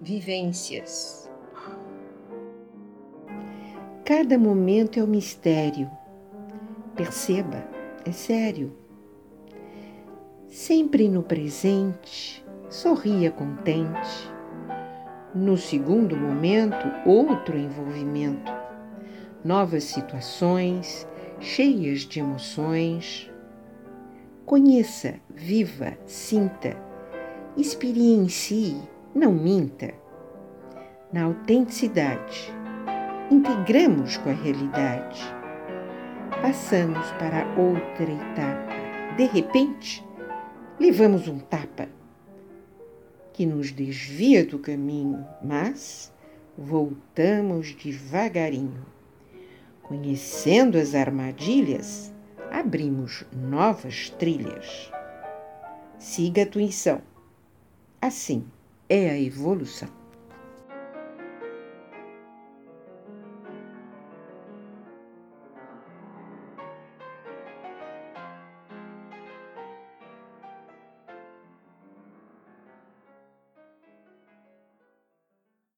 vivências. Cada momento é um mistério. Perceba, é sério. Sempre no presente, sorria contente. No segundo momento, outro envolvimento. Novas situações, cheias de emoções. Conheça, viva, sinta, experiencie não minta. Na autenticidade, integramos com a realidade. Passamos para outra etapa. De repente, levamos um tapa que nos desvia do caminho, mas voltamos devagarinho. Conhecendo as armadilhas, abrimos novas trilhas. Siga a intuição. Assim, é a evolução.